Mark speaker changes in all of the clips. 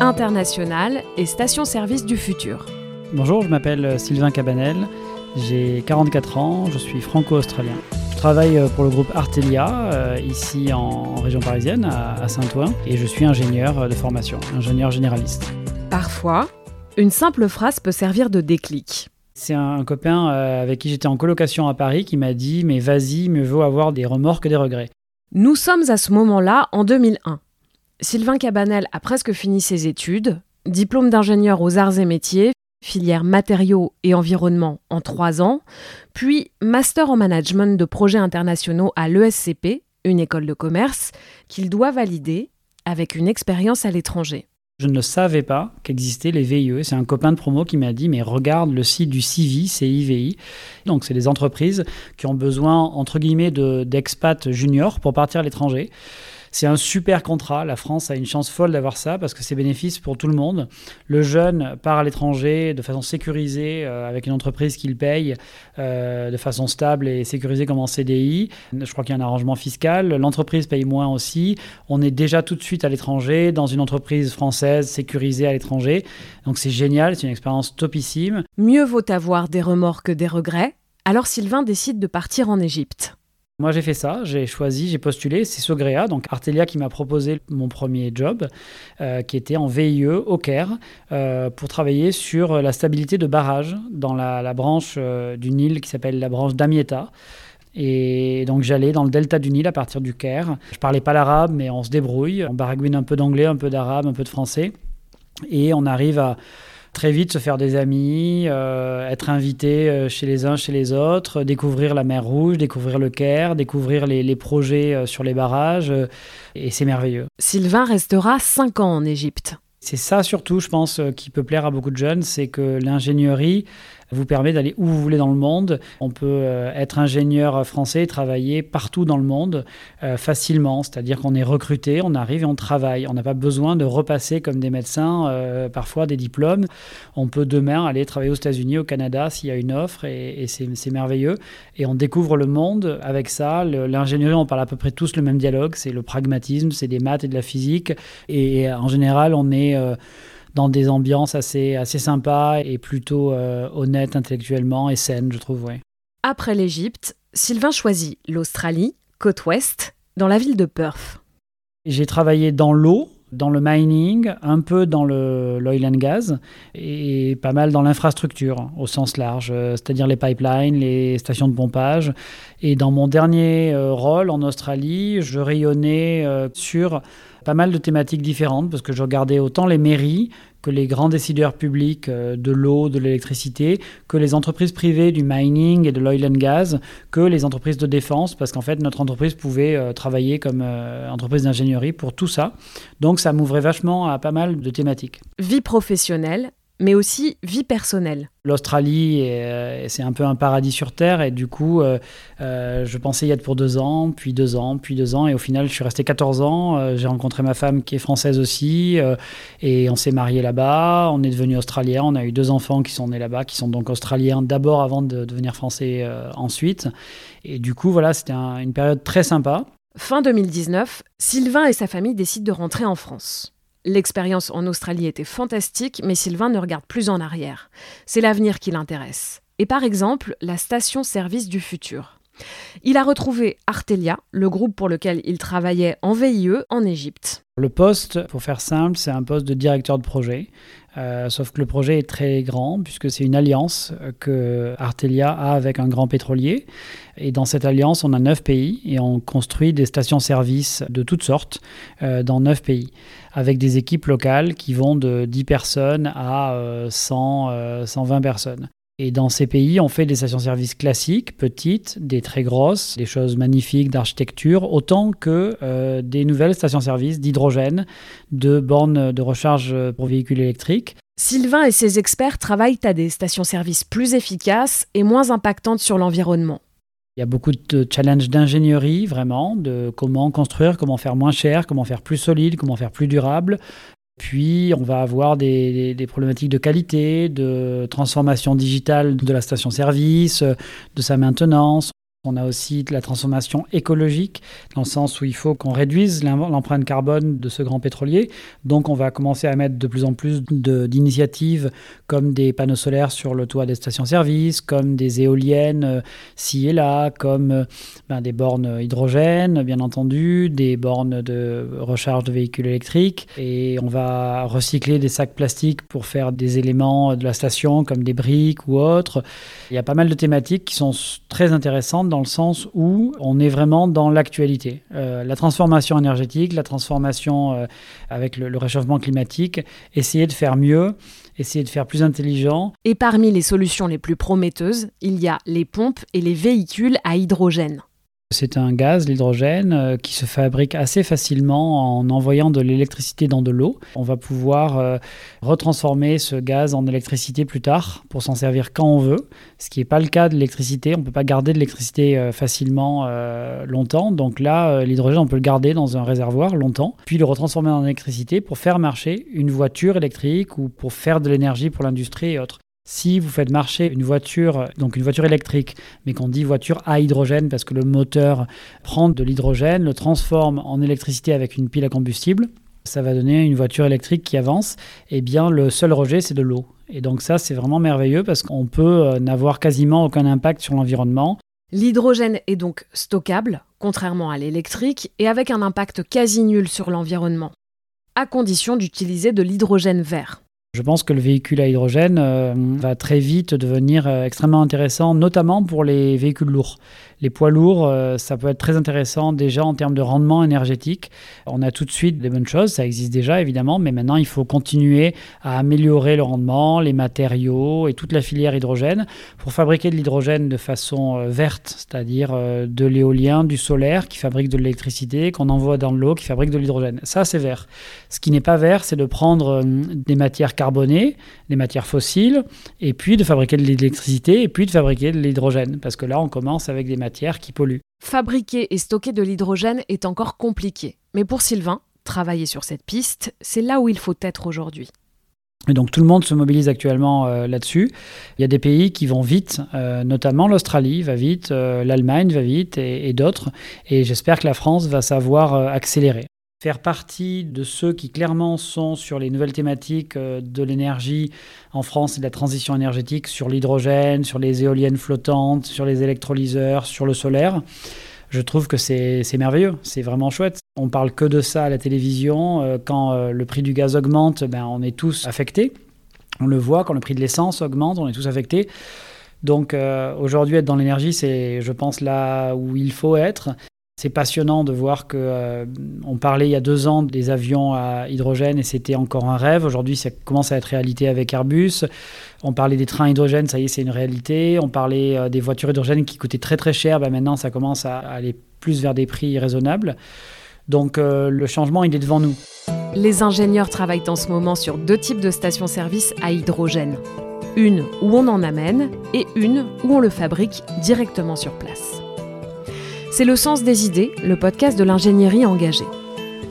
Speaker 1: internationale et station-service du futur.
Speaker 2: Bonjour, je m'appelle Sylvain Cabanel, j'ai 44 ans, je suis franco-australien. Je travaille euh, pour le groupe Artelia, euh, ici en région parisienne, à Saint-Ouen, et je suis ingénieur de formation, ingénieur généraliste.
Speaker 1: Parfois, une simple phrase peut servir de déclic.
Speaker 2: C'est un copain euh, avec qui j'étais en colocation à Paris qui m'a dit Mais vas-y, mieux vaut avoir des remords que des regrets.
Speaker 1: Nous sommes à ce moment-là en 2001. Sylvain Cabanel a presque fini ses études, diplôme d'ingénieur aux arts et métiers, filière matériaux et environnement en trois ans, puis master en management de projets internationaux à l'ESCP, une école de commerce, qu'il doit valider avec une expérience à l'étranger.
Speaker 2: Je ne savais pas qu'existaient les VIE. C'est un copain de promo qui m'a dit mais regarde le site du CIVI, CIVI. Donc c'est des entreprises qui ont besoin entre guillemets d'expats juniors pour partir à l'étranger. C'est un super contrat. La France a une chance folle d'avoir ça parce que c'est bénéfice pour tout le monde. Le jeune part à l'étranger de façon sécurisée euh, avec une entreprise qu'il paye euh, de façon stable et sécurisée comme en CDI. Je crois qu'il y a un arrangement fiscal. L'entreprise paye moins aussi. On est déjà tout de suite à l'étranger dans une entreprise française sécurisée à l'étranger. Donc c'est génial, c'est une expérience topissime.
Speaker 1: Mieux vaut avoir des remords que des regrets. Alors Sylvain décide de partir en Égypte.
Speaker 2: Moi, j'ai fait ça, j'ai choisi, j'ai postulé. C'est Sogrea, donc Artelia, qui m'a proposé mon premier job, euh, qui était en VIE au Caire, euh, pour travailler sur la stabilité de barrages dans la, branche euh, du Nil qui s'appelle la branche d'Amieta. Et donc j'allais dans le delta du Nil à partir du Caire. Je parlais pas l'arabe, mais on se débrouille. On baragouine un peu d'anglais, un peu d'arabe, un peu de français. Et on arrive à très vite se faire des amis, euh, être invité euh, chez les uns, chez les autres, découvrir la mer Rouge, découvrir le Caire, découvrir les, les projets euh, sur les barrages, et c'est merveilleux.
Speaker 1: Sylvain restera 5 ans en Égypte.
Speaker 2: C'est ça surtout, je pense, qui peut plaire à beaucoup de jeunes, c'est que l'ingénierie, vous permet d'aller où vous voulez dans le monde. On peut euh, être ingénieur français et travailler partout dans le monde euh, facilement, c'est-à-dire qu'on est recruté, on arrive et on travaille. On n'a pas besoin de repasser comme des médecins euh, parfois des diplômes. On peut demain aller travailler aux États-Unis, au Canada s'il y a une offre et, c'est merveilleux. Et on découvre le monde avec ça. L'ingénierie, on parle à peu près tous le même dialogue, c'est le pragmatisme, c'est des maths et de la physique. Et en général, on est dans des ambiances assez, assez sympas et plutôt euh, honnêtes intellectuellement et saines, je trouve. Ouais.
Speaker 1: Après l'Égypte, Sylvain choisit l'Australie, côte ouest, dans la ville de Perth.
Speaker 2: J'ai travaillé dans l'eau, dans le mining, un peu dans l'oil and gas et pas mal dans l'infrastructure au sens large, euh, c'est-à-dire les pipelines, les stations de pompage. Et dans mon dernier euh, rôle en Australie, je rayonnais sur pas mal de thématiques différentes parce que je regardais autant les mairies que les grands décideurs publics euh, de l'eau, de l'électricité, que les entreprises privées du mining et de l'oil and gas, que les entreprises de défense, parce qu'en fait, notre entreprise pouvait euh, travailler comme euh, entreprise d'ingénierie pour tout ça. Donc, ça m'ouvrait vachement à pas mal de thématiques.
Speaker 1: Vie professionnelle, mais aussi vie personnelle.
Speaker 2: L'Australie, euh, c'est un peu un paradis sur Terre, et du coup, euh, euh, je pensais y être pour deux ans, puis deux ans, puis deux ans, et au final, je suis resté 14 ans. J'ai rencontré ma femme qui est française aussi, et on s'est mariés là-bas. On est devenu australien. On a eu deux enfants qui sont nés là-bas, qui sont donc australiens d'abord avant de devenir français ensuite. Et du coup, voilà, c'était une période très sympa.
Speaker 1: Fin 2019, Sylvain et sa famille décident de rentrer en France. L'expérience en Australie était fantastique, mais Sylvain ne regarde plus en arrière. C'est l'avenir qui l'intéresse. Et par exemple, la station-service du futur. Il a retrouvé Artelia, le groupe pour lequel il travaillait en VIE en Égypte.
Speaker 2: Le poste, pour faire simple, c'est un poste de directeur de projet. Euh, sauf que le projet est très grand puisque c'est une alliance que Artelia a avec un grand pétrolier. Et dans cette alliance, on a neuf pays et on construit des stations-service de toutes sortes euh, dans neuf pays avec des équipes locales qui vont de 10 personnes à 100, 120 euh, personnes. Et dans ces pays, on fait des stations-service classiques, petites, des très grosses, des choses magnifiques d'architecture, autant que euh, des nouvelles stations-service d'hydrogène, de bornes de recharge pour véhicules électriques.
Speaker 1: Sylvain et ses experts travaillent à des stations-service plus efficaces et moins impactantes sur l'environnement.
Speaker 2: Il y a beaucoup de challenges d'ingénierie, vraiment, de comment construire, comment faire moins cher, comment faire plus solide, comment faire plus durable, puis, on va avoir des, problématiques de qualité, de transformation digitale de la station-service, de sa maintenance. On a aussi de la transformation écologique, dans le sens où il faut qu'on réduise l'empreinte carbone de ce grand pétrolier. Donc on va commencer à mettre de plus en plus d'initiatives comme des panneaux solaires sur le toit des stations-service, comme des éoliennes euh, ci et là, comme euh, ben, des bornes hydrogène, bien entendu, des bornes de recharge de véhicules électriques. Et on va recycler des sacs plastiques pour faire des éléments de la station comme des briques ou autres. Il y a pas mal de thématiques qui sont très intéressantes dans le sens où on est vraiment dans l'actualité. Euh, la transformation énergétique, la transformation euh, avec le, le réchauffement climatique, essayer de faire mieux, essayer de faire plus intelligent.
Speaker 1: Et parmi les solutions les plus prometteuses, il y a les pompes et les véhicules à hydrogène.
Speaker 2: C'est un gaz, l'hydrogène, euh, qui se fabrique assez facilement en envoyant de l'électricité dans de l'eau. On va pouvoir euh, retransformer ce gaz en électricité plus tard pour s'en servir quand on veut, ce qui n'est pas le cas de l'électricité. On ne peut pas garder de l'électricité euh, facilement longtemps. Donc là, l'hydrogène, on peut le garder dans un réservoir longtemps, puis le retransformer en électricité pour faire marcher une voiture électrique ou pour faire de l'énergie pour l'industrie et autres. Si vous faites marcher une voiture, donc une voiture électrique, mais qu'on dit voiture à hydrogène parce que le moteur prend de l'hydrogène, le transforme en électricité avec une pile à combustible, ça va donner une voiture électrique qui avance. Eh bien, le seul rejet, c'est de l'eau. Et donc ça, c'est vraiment merveilleux parce qu'on peut euh, n'avoir quasiment aucun impact sur l'environnement.
Speaker 1: L'hydrogène est donc stockable, contrairement à l'électrique, et avec un impact quasi nul sur l'environnement, à condition d'utiliser de l'hydrogène vert.
Speaker 2: Je pense que le véhicule à hydrogène euh, va très vite devenir euh, extrêmement intéressant, notamment pour les véhicules lourds. Les poids lourds, euh, ça peut être très intéressant déjà en termes de rendement énergétique. On a tout de suite des bonnes choses, ça existe déjà évidemment, mais maintenant il faut continuer à améliorer le rendement, les matériaux et toute la filière hydrogène pour fabriquer de l'hydrogène de façon verte, c'est-à-dire de l'éolien, du solaire qui fabrique de l'électricité, qu'on envoie dans l'eau, qui fabrique de l'hydrogène. Ça, c'est vert. Ce qui n'est pas vert, c'est de prendre des matières carbonées, des matières fossiles, et puis de fabriquer de l'électricité, et puis de fabriquer de l'hydrogène. Parce que là, on commence avec des matières qui polluent.
Speaker 1: Fabriquer et stocker de l'hydrogène est encore compliqué. Mais pour Sylvain, travailler sur cette piste, c'est là où il faut être aujourd'hui.
Speaker 2: Et donc tout le monde se mobilise actuellement euh, là-dessus. Il y a des pays qui vont vite, euh, notamment l'Australie va vite, euh, l'Allemagne va vite et d'autres. Et j'espère que la France va savoir accélérer faire partie de ceux qui clairement sont sur les nouvelles thématiques euh, de l'énergie en France et de la transition énergétique, sur l'hydrogène, sur les éoliennes flottantes, sur les électrolyseurs, sur le solaire. Je trouve que c'est merveilleux, c'est vraiment chouette. On parle que de ça à la télévision. Euh, quand euh, le prix du gaz augmente, ben, on est tous affectés. On le voit, quand le prix de l'essence augmente, on est tous affectés. Donc aujourd'hui, être dans l'énergie, c'est, je pense, là où il faut être. C'est passionnant de voir que euh, on parlait il y a deux ans des avions à hydrogène et c'était encore un rêve. Aujourd'hui, ça commence à être réalité avec Airbus. On parlait des trains hydrogène, ça y est, c'est une réalité. On parlait euh, des voitures hydrogène qui coûtaient très très cher. Ben maintenant, ça commence à aller plus vers des prix raisonnables. Donc euh, le changement, il est devant nous.
Speaker 1: Les ingénieurs travaillent en ce moment sur deux types de stations-service à hydrogène. Une où on en amène et une où on le fabrique directement sur place. C'est le sens des idées, le podcast de l'ingénierie engagée.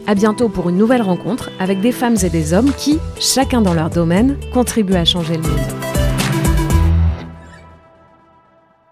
Speaker 1: À bientôt pour une nouvelle rencontre avec des femmes et des hommes qui, chacun dans leur domaine, contribuent à changer le monde.